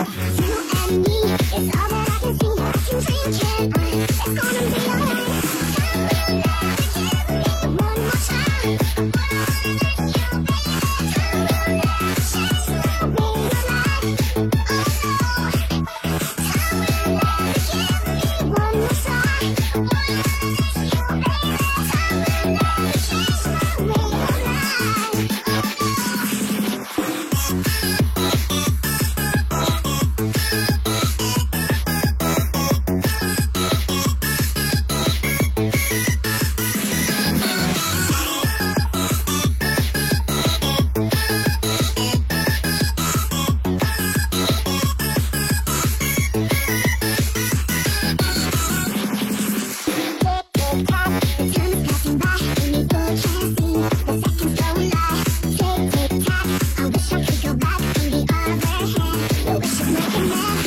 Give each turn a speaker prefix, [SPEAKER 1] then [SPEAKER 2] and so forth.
[SPEAKER 1] You and me, it's over. Yeah.